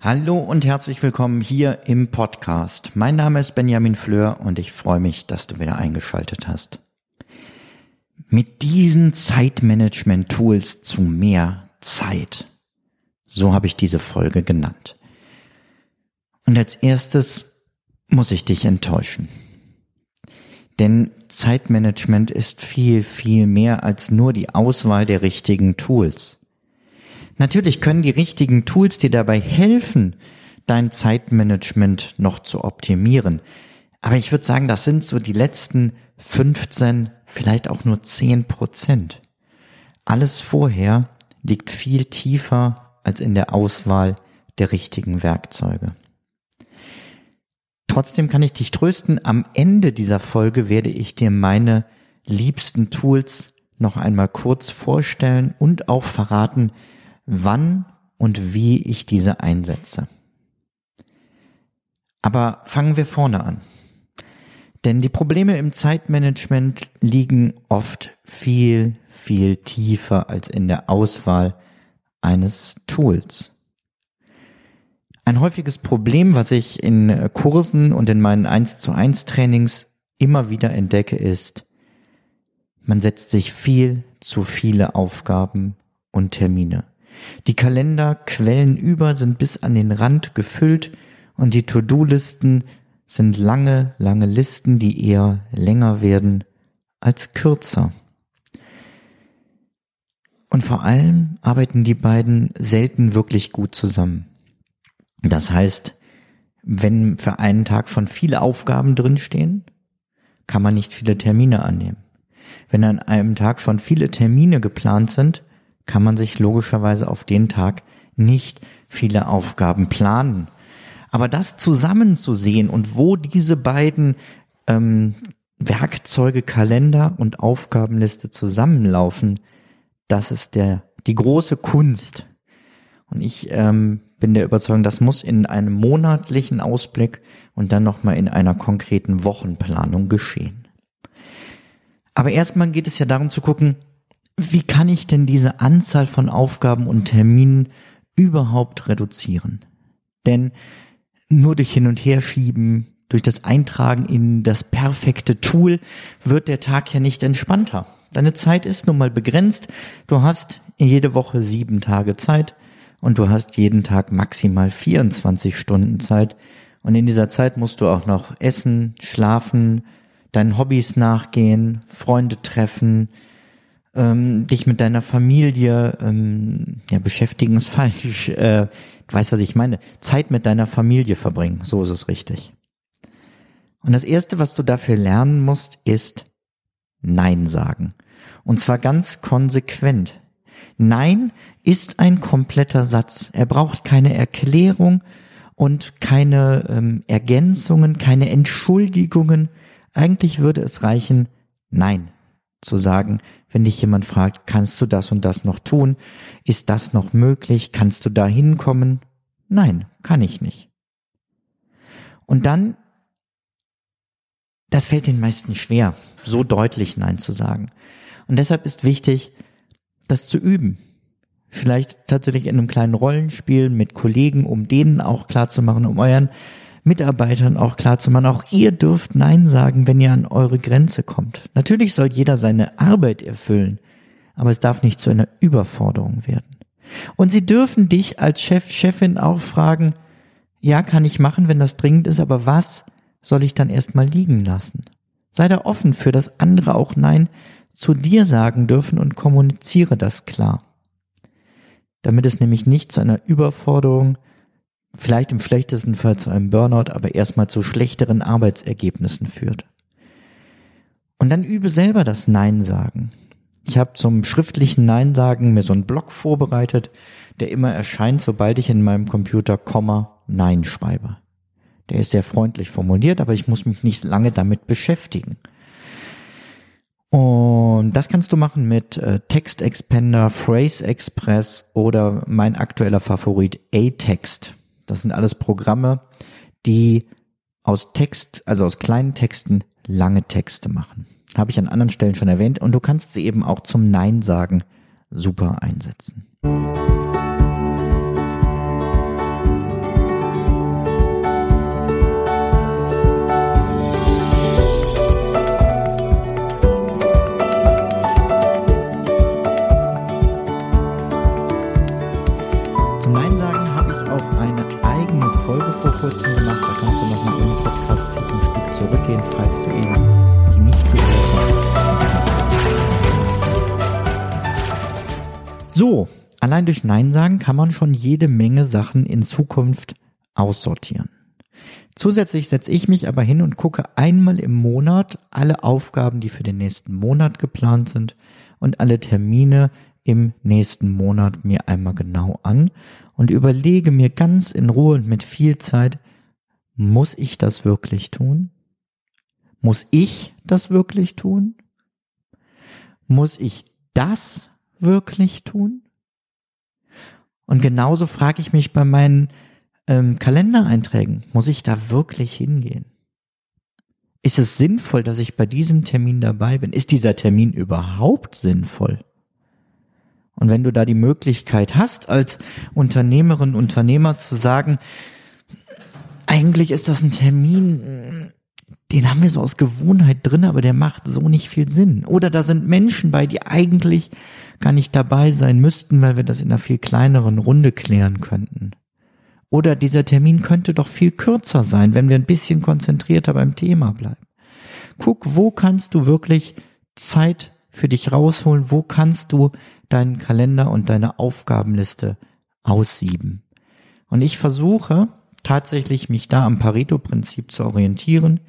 Hallo und herzlich willkommen hier im Podcast. Mein Name ist Benjamin Fleur und ich freue mich, dass du wieder eingeschaltet hast. Mit diesen Zeitmanagement-Tools zu mehr Zeit. So habe ich diese Folge genannt. Und als erstes muss ich dich enttäuschen. Denn Zeitmanagement ist viel, viel mehr als nur die Auswahl der richtigen Tools. Natürlich können die richtigen Tools dir dabei helfen, dein Zeitmanagement noch zu optimieren. Aber ich würde sagen, das sind so die letzten 15, vielleicht auch nur 10 Prozent. Alles vorher liegt viel tiefer als in der Auswahl der richtigen Werkzeuge. Trotzdem kann ich dich trösten, am Ende dieser Folge werde ich dir meine liebsten Tools noch einmal kurz vorstellen und auch verraten, wann und wie ich diese einsetze. Aber fangen wir vorne an. Denn die Probleme im Zeitmanagement liegen oft viel, viel tiefer als in der Auswahl eines Tools. Ein häufiges Problem, was ich in äh, Kursen und in meinen 1 zu 1 Trainings immer wieder entdecke, ist, man setzt sich viel zu viele Aufgaben und Termine. Die Kalender quellen über, sind bis an den Rand gefüllt und die To-Do-Listen sind lange, lange Listen, die eher länger werden als kürzer. Und vor allem arbeiten die beiden selten wirklich gut zusammen. Das heißt, wenn für einen Tag schon viele Aufgaben drinstehen, kann man nicht viele Termine annehmen. Wenn an einem Tag schon viele Termine geplant sind, kann man sich logischerweise auf den Tag nicht viele Aufgaben planen. Aber das zusammenzusehen und wo diese beiden ähm, Werkzeuge, Kalender und Aufgabenliste zusammenlaufen, das ist der die große Kunst. Und ich ähm, bin der Überzeugung, das muss in einem monatlichen Ausblick und dann nochmal in einer konkreten Wochenplanung geschehen. Aber erstmal geht es ja darum zu gucken, wie kann ich denn diese Anzahl von Aufgaben und Terminen überhaupt reduzieren? Denn nur durch Hin und Herschieben, durch das Eintragen in das perfekte Tool wird der Tag ja nicht entspannter. Deine Zeit ist nun mal begrenzt. Du hast jede Woche sieben Tage Zeit und du hast jeden Tag maximal 24 Stunden Zeit. Und in dieser Zeit musst du auch noch essen, schlafen, deinen Hobbys nachgehen, Freunde treffen, ähm, dich mit deiner Familie ähm, ja, beschäftigen ist falsch. Äh, du weißt, was ich meine. Zeit mit deiner Familie verbringen. So ist es richtig. Und das Erste, was du dafür lernen musst, ist Nein sagen. Und zwar ganz konsequent. Nein ist ein kompletter Satz. Er braucht keine Erklärung und keine ähm, Ergänzungen, keine Entschuldigungen. Eigentlich würde es reichen, Nein zu sagen, wenn dich jemand fragt, kannst du das und das noch tun? Ist das noch möglich? Kannst du da hinkommen? Nein, kann ich nicht. Und dann, das fällt den meisten schwer, so deutlich Nein zu sagen. Und deshalb ist wichtig, das zu üben. Vielleicht tatsächlich in einem kleinen Rollenspiel mit Kollegen, um denen auch klar zu machen, um euren Mitarbeitern auch klar zu machen, auch ihr dürft Nein sagen, wenn ihr an eure Grenze kommt. Natürlich soll jeder seine Arbeit erfüllen, aber es darf nicht zu einer Überforderung werden. Und sie dürfen dich als Chef, Chefin auch fragen, ja, kann ich machen, wenn das dringend ist, aber was soll ich dann erstmal liegen lassen? Sei da offen für das andere auch Nein zu dir sagen dürfen und kommuniziere das klar. Damit es nämlich nicht zu einer Überforderung, vielleicht im schlechtesten Fall zu einem Burnout, aber erstmal zu schlechteren Arbeitsergebnissen führt. Und dann übe selber das Nein sagen. Ich habe zum schriftlichen Nein sagen mir so einen Blog vorbereitet, der immer erscheint, sobald ich in meinem Computer Komma Nein schreibe. Der ist sehr freundlich formuliert, aber ich muss mich nicht lange damit beschäftigen. Und das kannst du machen mit äh, Text Expander, Phrase Express oder mein aktueller Favorit A-Text. Das sind alles Programme, die aus Text, also aus kleinen Texten lange Texte machen. Habe ich an anderen Stellen schon erwähnt und du kannst sie eben auch zum Nein sagen super einsetzen. So, allein durch Nein sagen kann man schon jede Menge Sachen in Zukunft aussortieren. Zusätzlich setze ich mich aber hin und gucke einmal im Monat alle Aufgaben, die für den nächsten Monat geplant sind und alle Termine im nächsten Monat mir einmal genau an und überlege mir ganz in Ruhe und mit viel Zeit, muss ich das wirklich tun? Muss ich das wirklich tun? Muss ich das wirklich tun? Und genauso frage ich mich bei meinen ähm, Kalendereinträgen, muss ich da wirklich hingehen? Ist es sinnvoll, dass ich bei diesem Termin dabei bin? Ist dieser Termin überhaupt sinnvoll? Und wenn du da die Möglichkeit hast, als Unternehmerin, Unternehmer zu sagen, eigentlich ist das ein Termin, den haben wir so aus Gewohnheit drin, aber der macht so nicht viel Sinn. Oder da sind Menschen bei, die eigentlich gar nicht dabei sein müssten, weil wir das in einer viel kleineren Runde klären könnten. Oder dieser Termin könnte doch viel kürzer sein, wenn wir ein bisschen konzentrierter beim Thema bleiben. Guck, wo kannst du wirklich Zeit für dich rausholen? Wo kannst du deinen Kalender und deine Aufgabenliste aussieben? Und ich versuche tatsächlich mich da am Pareto-Prinzip zu orientieren.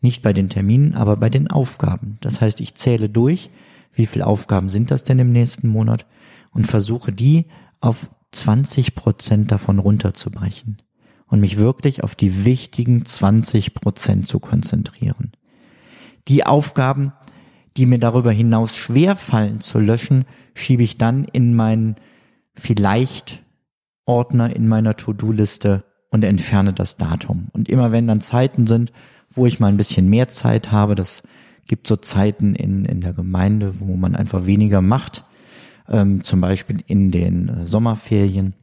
Nicht bei den Terminen, aber bei den Aufgaben. Das heißt, ich zähle durch, wie viele Aufgaben sind das denn im nächsten Monat und versuche die auf 20 Prozent davon runterzubrechen und mich wirklich auf die wichtigen 20 Prozent zu konzentrieren. Die Aufgaben, die mir darüber hinaus schwer fallen zu löschen, schiebe ich dann in meinen vielleicht Ordner in meiner To-Do-Liste und entferne das Datum. Und immer wenn dann Zeiten sind, wo ich mal ein bisschen mehr Zeit habe, das gibt so Zeiten in, in der Gemeinde, wo man einfach weniger macht, ähm, zum Beispiel in den äh, Sommerferien.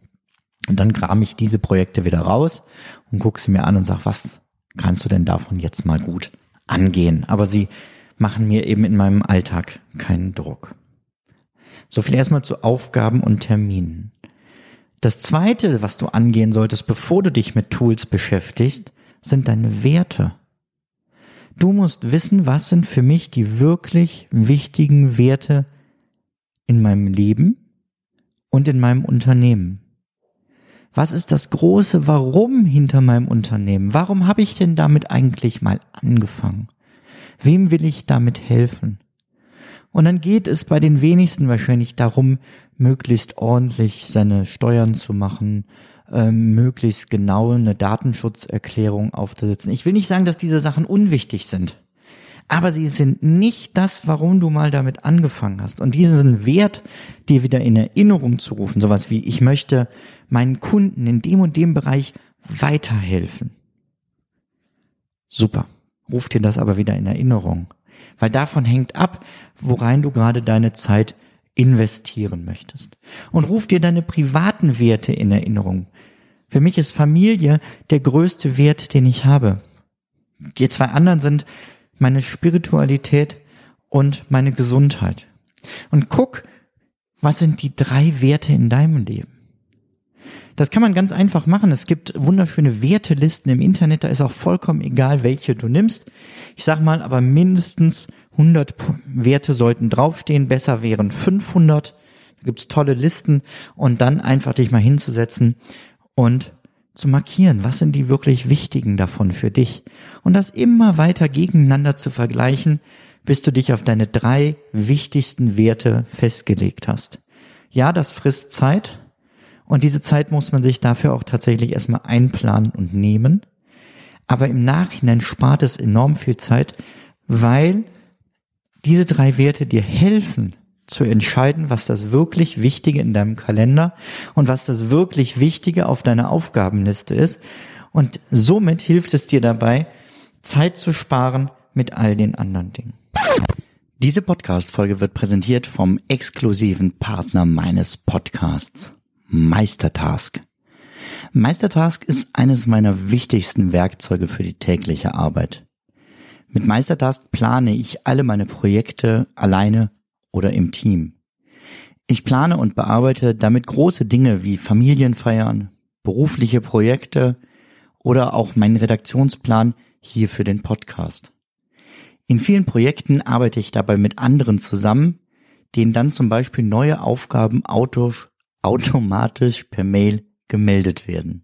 Und dann kram ich diese Projekte wieder raus und gucke sie mir an und sag, was kannst du denn davon jetzt mal gut angehen? Aber sie machen mir eben in meinem Alltag keinen Druck. So viel erstmal zu Aufgaben und Terminen. Das zweite, was du angehen solltest, bevor du dich mit Tools beschäftigst, sind deine Werte. Du musst wissen, was sind für mich die wirklich wichtigen Werte in meinem Leben und in meinem Unternehmen. Was ist das große Warum hinter meinem Unternehmen? Warum habe ich denn damit eigentlich mal angefangen? Wem will ich damit helfen? Und dann geht es bei den wenigsten wahrscheinlich darum, möglichst ordentlich seine Steuern zu machen, ähm, möglichst genau eine Datenschutzerklärung aufzusetzen. Ich will nicht sagen, dass diese Sachen unwichtig sind, aber sie sind nicht das, warum du mal damit angefangen hast. Und diesen Wert dir wieder in Erinnerung zu rufen, sowas wie ich möchte meinen Kunden in dem und dem Bereich weiterhelfen. Super. Ruf dir das aber wieder in Erinnerung. Weil davon hängt ab, worein du gerade deine Zeit investieren möchtest. Und ruf dir deine privaten Werte in Erinnerung. Für mich ist Familie der größte Wert, den ich habe. Die zwei anderen sind meine Spiritualität und meine Gesundheit. Und guck, was sind die drei Werte in deinem Leben? Das kann man ganz einfach machen. Es gibt wunderschöne Wertelisten im Internet. Da ist auch vollkommen egal, welche du nimmst. Ich sag mal, aber mindestens 100 Werte sollten draufstehen. Besser wären 500. Da gibt's tolle Listen. Und dann einfach dich mal hinzusetzen und zu markieren, was sind die wirklich wichtigen davon für dich und das immer weiter gegeneinander zu vergleichen, bis du dich auf deine drei wichtigsten Werte festgelegt hast. Ja, das frisst Zeit und diese Zeit muss man sich dafür auch tatsächlich erstmal einplanen und nehmen. Aber im Nachhinein spart es enorm viel Zeit, weil diese drei Werte dir helfen zu entscheiden, was das wirklich Wichtige in deinem Kalender und was das wirklich Wichtige auf deiner Aufgabenliste ist. Und somit hilft es dir dabei, Zeit zu sparen mit all den anderen Dingen. Diese Podcast-Folge wird präsentiert vom exklusiven Partner meines Podcasts, Meistertask. Meistertask ist eines meiner wichtigsten Werkzeuge für die tägliche Arbeit. Mit Meistertask plane ich alle meine Projekte alleine oder im Team. Ich plane und bearbeite damit große Dinge wie Familienfeiern, berufliche Projekte oder auch meinen Redaktionsplan hier für den Podcast. In vielen Projekten arbeite ich dabei mit anderen zusammen, denen dann zum Beispiel neue Aufgaben automatisch per Mail gemeldet werden.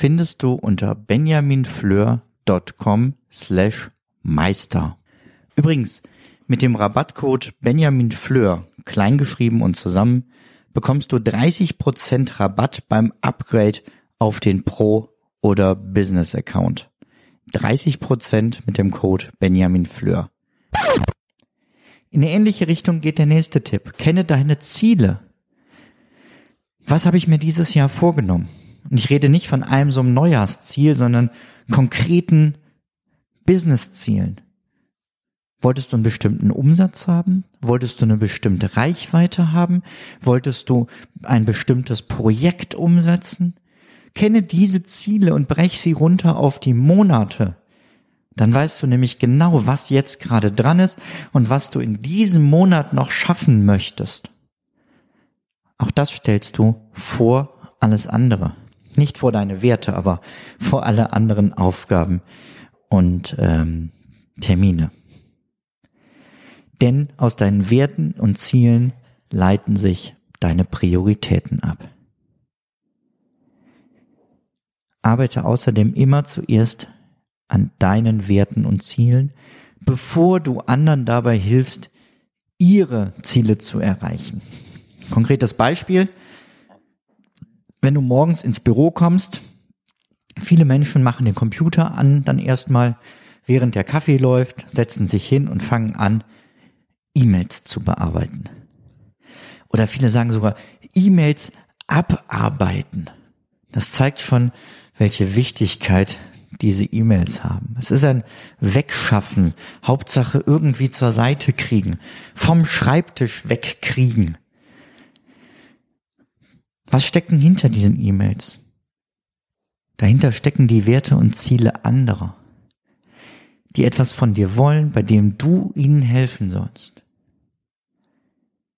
findest du unter benjaminfleur.com slash meister. Übrigens, mit dem Rabattcode benjaminfleur, kleingeschrieben und zusammen, bekommst du 30% Rabatt beim Upgrade auf den Pro- oder Business-Account. 30% mit dem Code benjaminfleur. In eine ähnliche Richtung geht der nächste Tipp. Kenne deine Ziele. Was habe ich mir dieses Jahr vorgenommen? Und ich rede nicht von einem so einem Neujahrsziel, sondern konkreten Businesszielen. Wolltest du einen bestimmten Umsatz haben? Wolltest du eine bestimmte Reichweite haben? Wolltest du ein bestimmtes Projekt umsetzen? Kenne diese Ziele und brech sie runter auf die Monate. Dann weißt du nämlich genau, was jetzt gerade dran ist und was du in diesem Monat noch schaffen möchtest. Auch das stellst du vor alles andere. Nicht vor deine Werte, aber vor alle anderen Aufgaben und ähm, Termine. Denn aus deinen Werten und Zielen leiten sich deine Prioritäten ab. Arbeite außerdem immer zuerst an deinen Werten und Zielen, bevor du anderen dabei hilfst, ihre Ziele zu erreichen. Konkretes Beispiel, wenn du morgens ins Büro kommst, viele Menschen machen den Computer an, dann erstmal, während der Kaffee läuft, setzen sich hin und fangen an, E-Mails zu bearbeiten. Oder viele sagen sogar E-Mails abarbeiten. Das zeigt schon, welche Wichtigkeit diese E-Mails haben. Es ist ein Wegschaffen, Hauptsache irgendwie zur Seite kriegen, vom Schreibtisch wegkriegen. Was stecken hinter diesen E-Mails? Dahinter stecken die Werte und Ziele anderer, die etwas von dir wollen, bei dem du ihnen helfen sollst.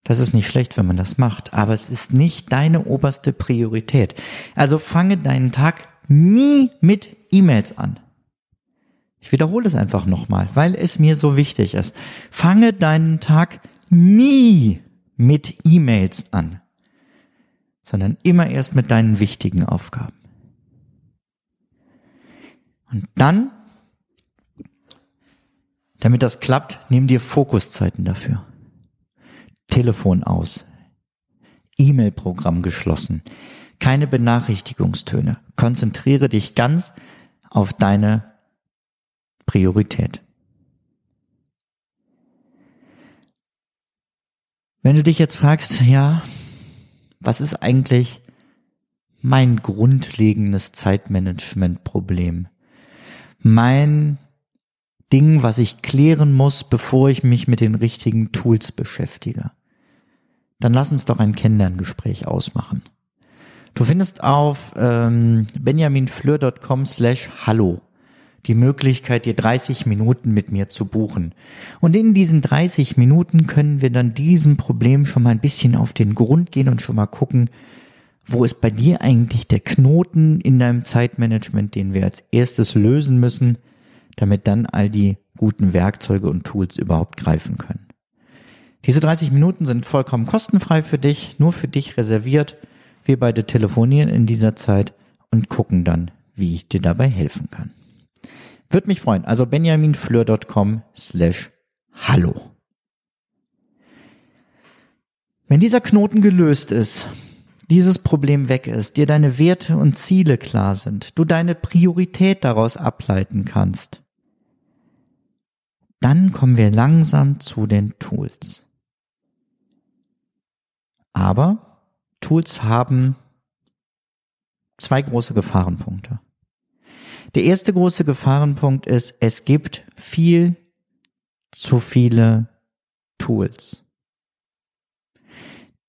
Das ist nicht schlecht, wenn man das macht, aber es ist nicht deine oberste Priorität. Also fange deinen Tag nie mit E-Mails an. Ich wiederhole es einfach nochmal, weil es mir so wichtig ist. Fange deinen Tag nie mit E-Mails an sondern immer erst mit deinen wichtigen Aufgaben. Und dann, damit das klappt, nimm dir Fokuszeiten dafür. Telefon aus, E-Mail-Programm geschlossen, keine Benachrichtigungstöne. Konzentriere dich ganz auf deine Priorität. Wenn du dich jetzt fragst, ja, was ist eigentlich mein grundlegendes Zeitmanagement-Problem? Mein Ding, was ich klären muss, bevor ich mich mit den richtigen Tools beschäftige. Dann lass uns doch ein Kennenlerngespräch ausmachen. Du findest auf ähm, benjaminfleur.com slash hallo die Möglichkeit, dir 30 Minuten mit mir zu buchen. Und in diesen 30 Minuten können wir dann diesem Problem schon mal ein bisschen auf den Grund gehen und schon mal gucken, wo ist bei dir eigentlich der Knoten in deinem Zeitmanagement, den wir als erstes lösen müssen, damit dann all die guten Werkzeuge und Tools überhaupt greifen können. Diese 30 Minuten sind vollkommen kostenfrei für dich, nur für dich reserviert. Wir beide telefonieren in dieser Zeit und gucken dann, wie ich dir dabei helfen kann. Würde mich freuen. Also benjaminfleur.com slash hallo. Wenn dieser Knoten gelöst ist, dieses Problem weg ist, dir deine Werte und Ziele klar sind, du deine Priorität daraus ableiten kannst, dann kommen wir langsam zu den Tools. Aber Tools haben zwei große Gefahrenpunkte. Der erste große Gefahrenpunkt ist, es gibt viel zu viele Tools.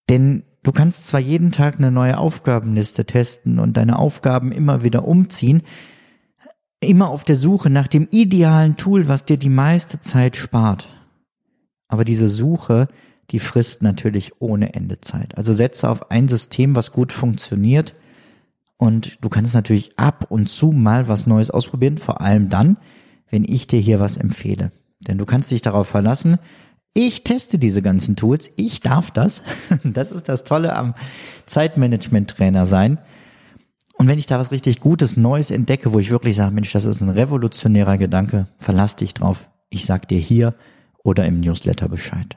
Denn du kannst zwar jeden Tag eine neue Aufgabenliste testen und deine Aufgaben immer wieder umziehen, immer auf der Suche nach dem idealen Tool, was dir die meiste Zeit spart. Aber diese Suche die frisst natürlich ohne Ende Zeit. Also setze auf ein System, was gut funktioniert und du kannst natürlich ab und zu mal was Neues ausprobieren, vor allem dann, wenn ich dir hier was empfehle. Denn du kannst dich darauf verlassen, ich teste diese ganzen Tools, ich darf das. Das ist das Tolle am Zeitmanagement-Trainer sein. Und wenn ich da was richtig Gutes, Neues entdecke, wo ich wirklich sage, Mensch, das ist ein revolutionärer Gedanke, verlass dich drauf. Ich sag dir hier oder im Newsletter Bescheid.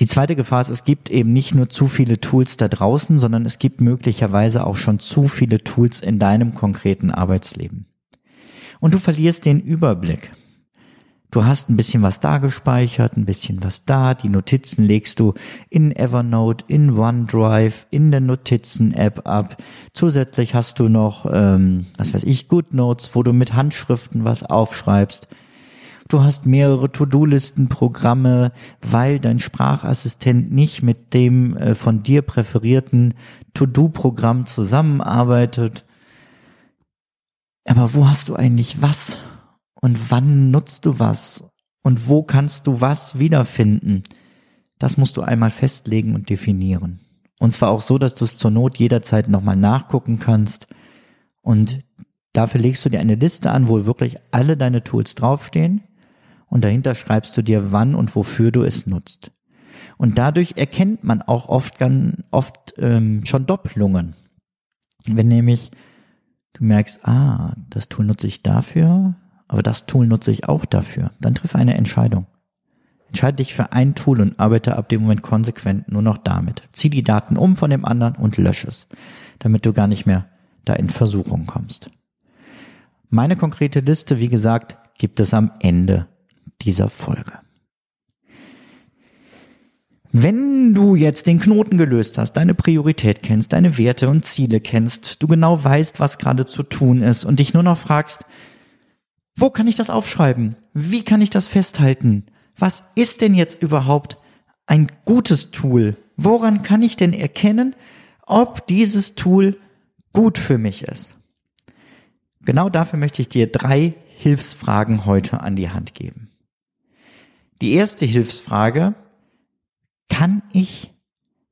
Die zweite Gefahr ist, es gibt eben nicht nur zu viele Tools da draußen, sondern es gibt möglicherweise auch schon zu viele Tools in deinem konkreten Arbeitsleben. Und du verlierst den Überblick. Du hast ein bisschen was da gespeichert, ein bisschen was da. Die Notizen legst du in Evernote, in OneDrive, in der Notizen-App ab. Zusätzlich hast du noch, ähm, was weiß ich, GoodNotes, wo du mit Handschriften was aufschreibst. Du hast mehrere To-Do-Listen-Programme, weil dein Sprachassistent nicht mit dem äh, von dir präferierten To-Do-Programm zusammenarbeitet. Aber wo hast du eigentlich was? Und wann nutzt du was? Und wo kannst du was wiederfinden? Das musst du einmal festlegen und definieren. Und zwar auch so, dass du es zur Not jederzeit nochmal nachgucken kannst. Und dafür legst du dir eine Liste an, wo wirklich alle deine Tools draufstehen und dahinter schreibst du dir, wann und wofür du es nutzt. Und dadurch erkennt man auch oft, ganz, oft ähm, schon Doppelungen. Wenn nämlich du merkst, ah, das Tool nutze ich dafür, aber das Tool nutze ich auch dafür, dann triff eine Entscheidung. Entscheide dich für ein Tool und arbeite ab dem Moment konsequent nur noch damit. Zieh die Daten um von dem anderen und lösche es, damit du gar nicht mehr da in Versuchung kommst. Meine konkrete Liste, wie gesagt, gibt es am Ende dieser Folge. Wenn du jetzt den Knoten gelöst hast, deine Priorität kennst, deine Werte und Ziele kennst, du genau weißt, was gerade zu tun ist und dich nur noch fragst, wo kann ich das aufschreiben? Wie kann ich das festhalten? Was ist denn jetzt überhaupt ein gutes Tool? Woran kann ich denn erkennen, ob dieses Tool gut für mich ist? Genau dafür möchte ich dir drei Hilfsfragen heute an die Hand geben. Die erste Hilfsfrage, kann ich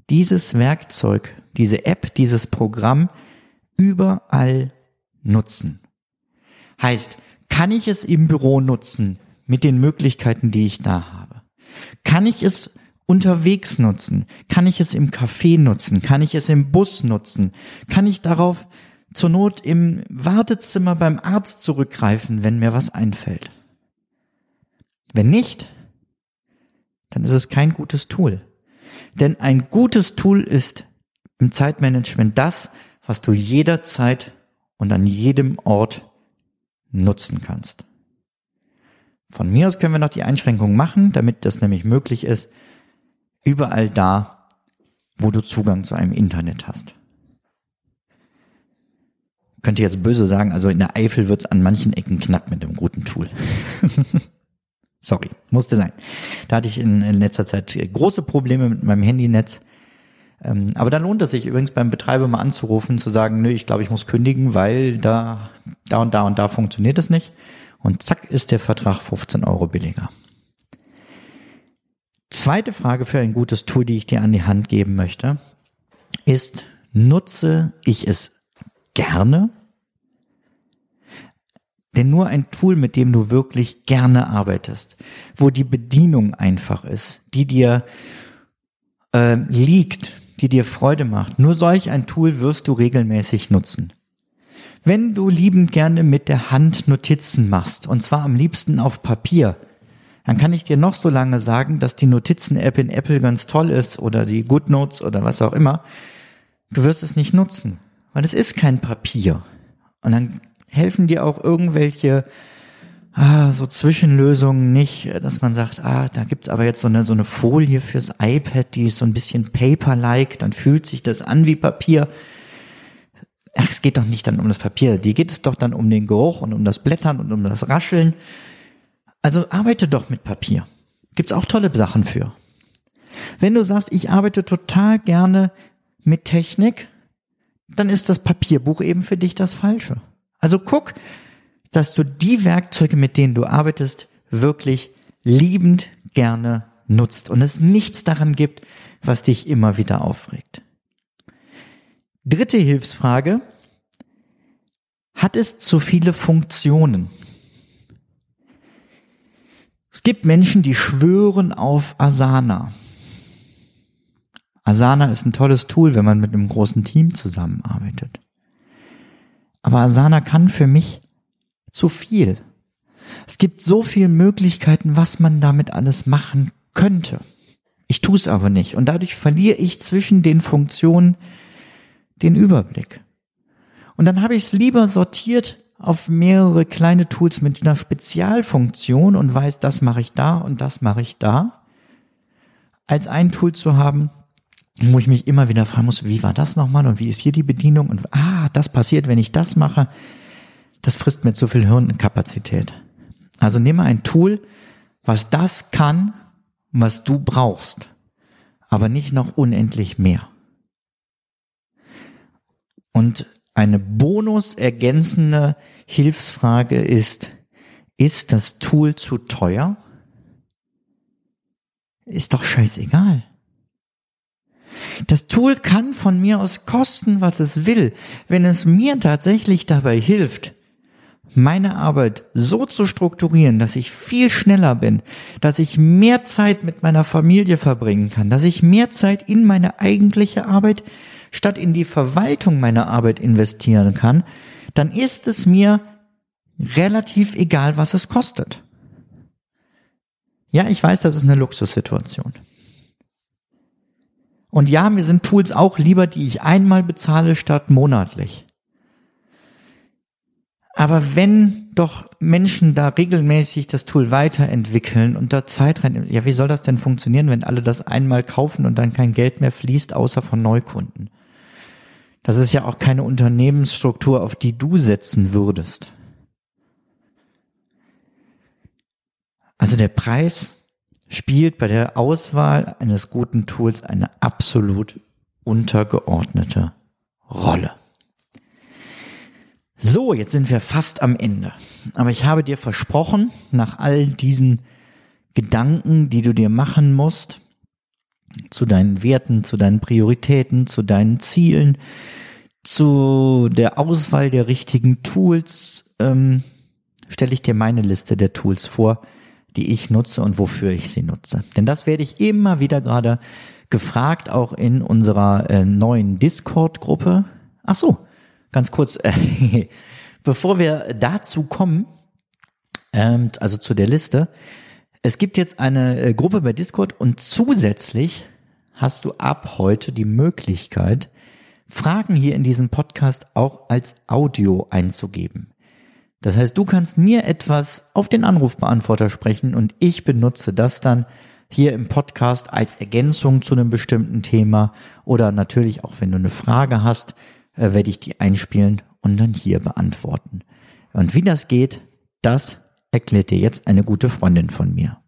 dieses Werkzeug, diese App, dieses Programm überall nutzen? Heißt, kann ich es im Büro nutzen mit den Möglichkeiten, die ich da habe? Kann ich es unterwegs nutzen? Kann ich es im Café nutzen? Kann ich es im Bus nutzen? Kann ich darauf zur Not im Wartezimmer beim Arzt zurückgreifen, wenn mir was einfällt? Wenn nicht, dann ist es kein gutes Tool. Denn ein gutes Tool ist im Zeitmanagement das, was du jederzeit und an jedem Ort nutzen kannst. Von mir aus können wir noch die Einschränkung machen, damit das nämlich möglich ist, überall da, wo du Zugang zu einem Internet hast. Könnte jetzt böse sagen, also in der Eifel wird es an manchen Ecken knapp mit einem guten Tool. Sorry, musste sein. Da hatte ich in, in letzter Zeit große Probleme mit meinem Handynetz. Ähm, aber dann lohnt es sich übrigens beim Betreiber mal anzurufen, zu sagen, nö, ich glaube, ich muss kündigen, weil da, da und da und da funktioniert es nicht. Und zack ist der Vertrag 15 Euro billiger. Zweite Frage für ein gutes Tool, die ich dir an die Hand geben möchte, ist, nutze ich es gerne? Denn nur ein Tool, mit dem du wirklich gerne arbeitest, wo die Bedienung einfach ist, die dir äh, liegt, die dir Freude macht, nur solch ein Tool wirst du regelmäßig nutzen. Wenn du liebend gerne mit der Hand Notizen machst, und zwar am liebsten auf Papier, dann kann ich dir noch so lange sagen, dass die Notizen-App in Apple ganz toll ist oder die GoodNotes oder was auch immer. Du wirst es nicht nutzen, weil es ist kein Papier. Und dann helfen dir auch irgendwelche ah, so Zwischenlösungen nicht, dass man sagt, ah, da gibt's aber jetzt so eine, so eine Folie fürs iPad, die ist so ein bisschen paper-like, dann fühlt sich das an wie Papier. Ach, es geht doch nicht dann um das Papier, die geht es doch dann um den Geruch und um das Blättern und um das Rascheln. Also arbeite doch mit Papier. Gibt's auch tolle Sachen für. Wenn du sagst, ich arbeite total gerne mit Technik, dann ist das Papierbuch eben für dich das Falsche. Also guck, dass du die Werkzeuge, mit denen du arbeitest, wirklich liebend gerne nutzt und es nichts daran gibt, was dich immer wieder aufregt. Dritte Hilfsfrage. Hat es zu viele Funktionen? Es gibt Menschen, die schwören auf Asana. Asana ist ein tolles Tool, wenn man mit einem großen Team zusammenarbeitet. Aber Asana kann für mich zu viel. Es gibt so viele Möglichkeiten, was man damit alles machen könnte. Ich tue es aber nicht und dadurch verliere ich zwischen den Funktionen den Überblick. Und dann habe ich es lieber sortiert auf mehrere kleine Tools mit einer Spezialfunktion und weiß, das mache ich da und das mache ich da, als ein Tool zu haben, wo ich mich immer wieder fragen muss, wie war das nochmal und wie ist hier die Bedienung und ah, das passiert, wenn ich das mache das frisst mir zu viel Hirnkapazität. Also nehme ein Tool, was das kann, was du brauchst, aber nicht noch unendlich mehr. Und eine bonusergänzende Hilfsfrage ist, ist das Tool zu teuer? Ist doch scheißegal. Das Tool kann von mir aus kosten, was es will. Wenn es mir tatsächlich dabei hilft, meine Arbeit so zu strukturieren, dass ich viel schneller bin, dass ich mehr Zeit mit meiner Familie verbringen kann, dass ich mehr Zeit in meine eigentliche Arbeit statt in die Verwaltung meiner Arbeit investieren kann, dann ist es mir relativ egal, was es kostet. Ja, ich weiß, das ist eine Luxussituation. Und ja, mir sind Tools auch lieber, die ich einmal bezahle statt monatlich. Aber wenn doch Menschen da regelmäßig das Tool weiterentwickeln und da Zeit rein, ja, wie soll das denn funktionieren, wenn alle das einmal kaufen und dann kein Geld mehr fließt, außer von Neukunden? Das ist ja auch keine Unternehmensstruktur, auf die du setzen würdest. Also der Preis spielt bei der Auswahl eines guten Tools eine absolut untergeordnete Rolle. So, jetzt sind wir fast am Ende. Aber ich habe dir versprochen, nach all diesen Gedanken, die du dir machen musst, zu deinen Werten, zu deinen Prioritäten, zu deinen Zielen, zu der Auswahl der richtigen Tools, ähm, stelle ich dir meine Liste der Tools vor, die ich nutze und wofür ich sie nutze. Denn das werde ich immer wieder gerade gefragt, auch in unserer äh, neuen Discord-Gruppe. Ach so, ganz kurz, äh, bevor wir dazu kommen, ähm, also zu der Liste, es gibt jetzt eine äh, Gruppe bei Discord und zusätzlich hast du ab heute die Möglichkeit, Fragen hier in diesem Podcast auch als Audio einzugeben. Das heißt, du kannst mir etwas auf den Anrufbeantworter sprechen und ich benutze das dann hier im Podcast als Ergänzung zu einem bestimmten Thema oder natürlich auch, wenn du eine Frage hast, äh, werde ich die einspielen und dann hier beantworten. Und wie das geht, das erklärt dir jetzt eine gute Freundin von mir.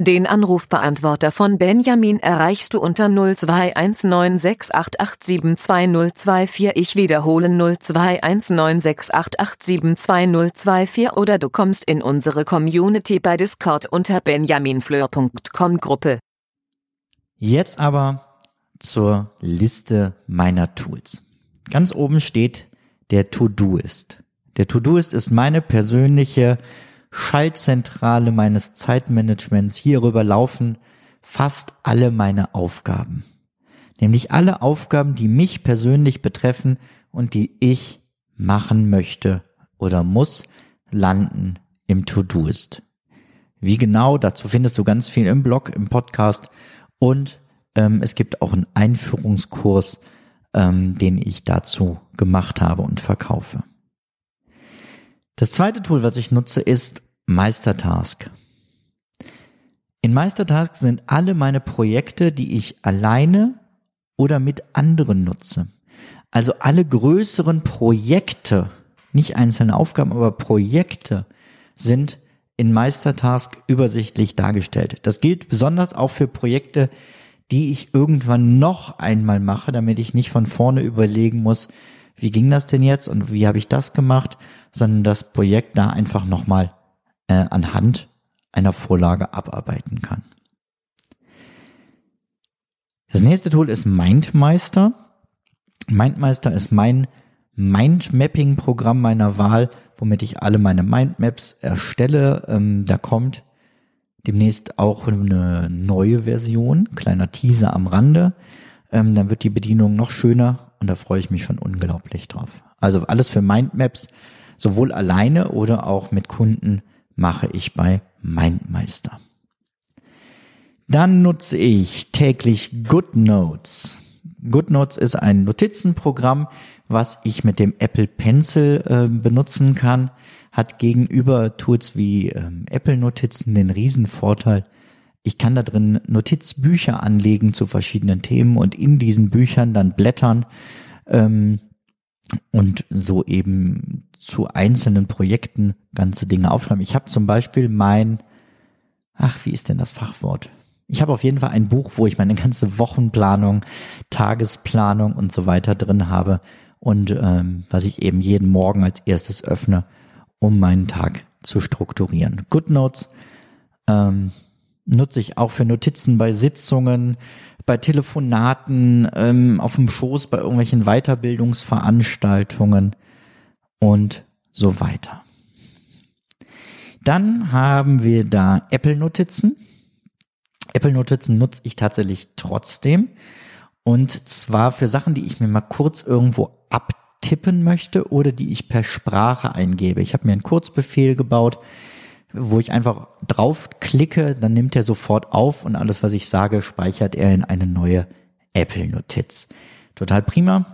Den Anrufbeantworter von Benjamin erreichst du unter 021968872024. Ich wiederhole 021968872024 oder du kommst in unsere Community bei Discord unter benjaminfleur.com Gruppe. Jetzt aber zur Liste meiner Tools. Ganz oben steht der To-Doist. Der To-Doist ist meine persönliche Schaltzentrale meines Zeitmanagements. Hierüber laufen fast alle meine Aufgaben. Nämlich alle Aufgaben, die mich persönlich betreffen und die ich machen möchte oder muss, landen im To-Doist. Wie genau, dazu findest du ganz viel im Blog, im Podcast und ähm, es gibt auch einen Einführungskurs, ähm, den ich dazu gemacht habe und verkaufe. Das zweite Tool, was ich nutze, ist Meistertask. In Meistertask sind alle meine Projekte, die ich alleine oder mit anderen nutze. Also alle größeren Projekte, nicht einzelne Aufgaben, aber Projekte sind in Meistertask übersichtlich dargestellt. Das gilt besonders auch für Projekte, die ich irgendwann noch einmal mache, damit ich nicht von vorne überlegen muss, wie ging das denn jetzt und wie habe ich das gemacht, sondern das Projekt da einfach nochmal äh, anhand einer Vorlage abarbeiten kann. Das nächste Tool ist MindMeister. MindMeister ist mein Mindmapping-Programm meiner Wahl, womit ich alle meine Mindmaps erstelle. Ähm, da kommt demnächst auch eine neue Version, kleiner Teaser am Rande. Ähm, dann wird die Bedienung noch schöner und da freue ich mich schon unglaublich drauf. Also alles für Mindmaps, sowohl alleine oder auch mit Kunden mache ich bei Mindmeister. Dann nutze ich täglich GoodNotes. GoodNotes ist ein Notizenprogramm, was ich mit dem Apple Pencil äh, benutzen kann hat gegenüber Tools wie ähm, Apple Notizen den Riesenvorteil, ich kann da drin Notizbücher anlegen zu verschiedenen Themen und in diesen Büchern dann blättern ähm, und so eben zu einzelnen Projekten ganze Dinge aufschreiben. Ich habe zum Beispiel mein, ach, wie ist denn das Fachwort? Ich habe auf jeden Fall ein Buch, wo ich meine ganze Wochenplanung, Tagesplanung und so weiter drin habe und ähm, was ich eben jeden Morgen als erstes öffne um meinen Tag zu strukturieren. GoodNotes ähm, nutze ich auch für Notizen bei Sitzungen, bei Telefonaten, ähm, auf dem Schoß, bei irgendwelchen Weiterbildungsveranstaltungen und so weiter. Dann haben wir da Apple Notizen. Apple Notizen nutze ich tatsächlich trotzdem. Und zwar für Sachen, die ich mir mal kurz irgendwo ab tippen möchte oder die ich per Sprache eingebe. Ich habe mir einen Kurzbefehl gebaut, wo ich einfach draufklicke, dann nimmt er sofort auf und alles, was ich sage, speichert er in eine neue Apple-Notiz. Total prima,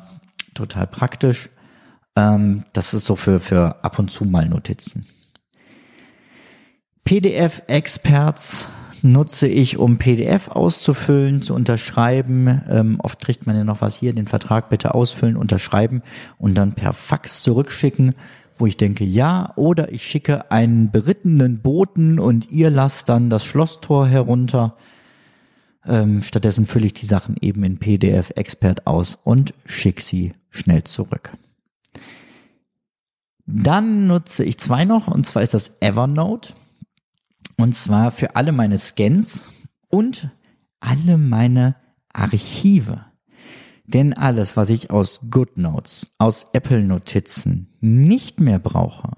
total praktisch. Ähm, das ist so für, für ab und zu mal Notizen. PDF-Experts nutze ich, um PDF auszufüllen, zu unterschreiben. Ähm, oft kriegt man ja noch was hier, den Vertrag bitte ausfüllen, unterschreiben und dann per Fax zurückschicken, wo ich denke, ja, oder ich schicke einen berittenen Boten und ihr lasst dann das Schlosstor herunter. Ähm, stattdessen fülle ich die Sachen eben in PDF Expert aus und schicke sie schnell zurück. Dann nutze ich zwei noch, und zwar ist das Evernote. Und zwar für alle meine Scans und alle meine Archive. Denn alles, was ich aus GoodNotes, aus Apple Notizen nicht mehr brauche,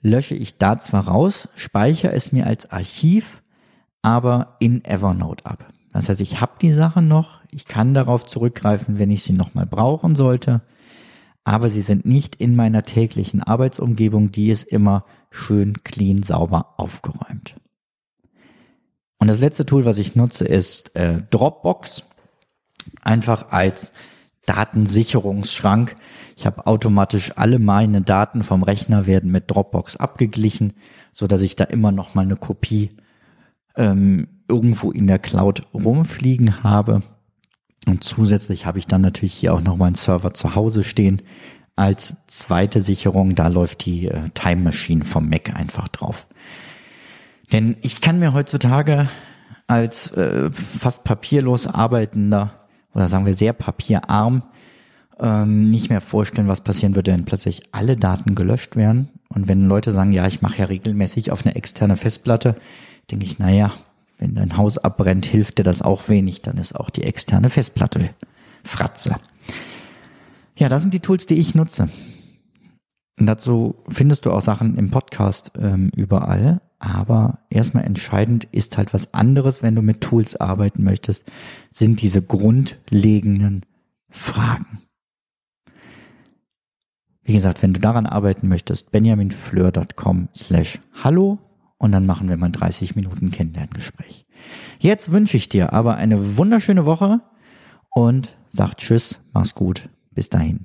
lösche ich da zwar raus, speichere es mir als Archiv, aber in Evernote ab. Das heißt, ich habe die Sachen noch, ich kann darauf zurückgreifen, wenn ich sie nochmal brauchen sollte aber sie sind nicht in meiner täglichen Arbeitsumgebung, die ist immer schön clean, sauber aufgeräumt. Und das letzte Tool, was ich nutze, ist äh, Dropbox. Einfach als Datensicherungsschrank. Ich habe automatisch alle meine Daten vom Rechner werden mit Dropbox abgeglichen, so dass ich da immer noch mal eine Kopie ähm, irgendwo in der Cloud rumfliegen habe. Und zusätzlich habe ich dann natürlich hier auch noch meinen Server zu Hause stehen. Als zweite Sicherung, da läuft die äh, Time Machine vom Mac einfach drauf. Denn ich kann mir heutzutage als äh, fast papierlos arbeitender oder sagen wir sehr papierarm ähm, nicht mehr vorstellen, was passieren würde, wenn plötzlich alle Daten gelöscht werden. Und wenn Leute sagen, ja, ich mache ja regelmäßig auf eine externe Festplatte, denke ich, naja, wenn dein Haus abbrennt, hilft dir das auch wenig, dann ist auch die externe Festplatte Fratze. Ja, das sind die Tools, die ich nutze. Und dazu findest du auch Sachen im Podcast ähm, überall. Aber erstmal entscheidend ist halt was anderes, wenn du mit Tools arbeiten möchtest, sind diese grundlegenden Fragen. Wie gesagt, wenn du daran arbeiten möchtest, benjaminfleur.com slash hallo und dann machen wir mal 30 Minuten Kennenlerngespräch. Jetzt wünsche ich dir aber eine wunderschöne Woche und sag Tschüss, mach's gut, bis dahin.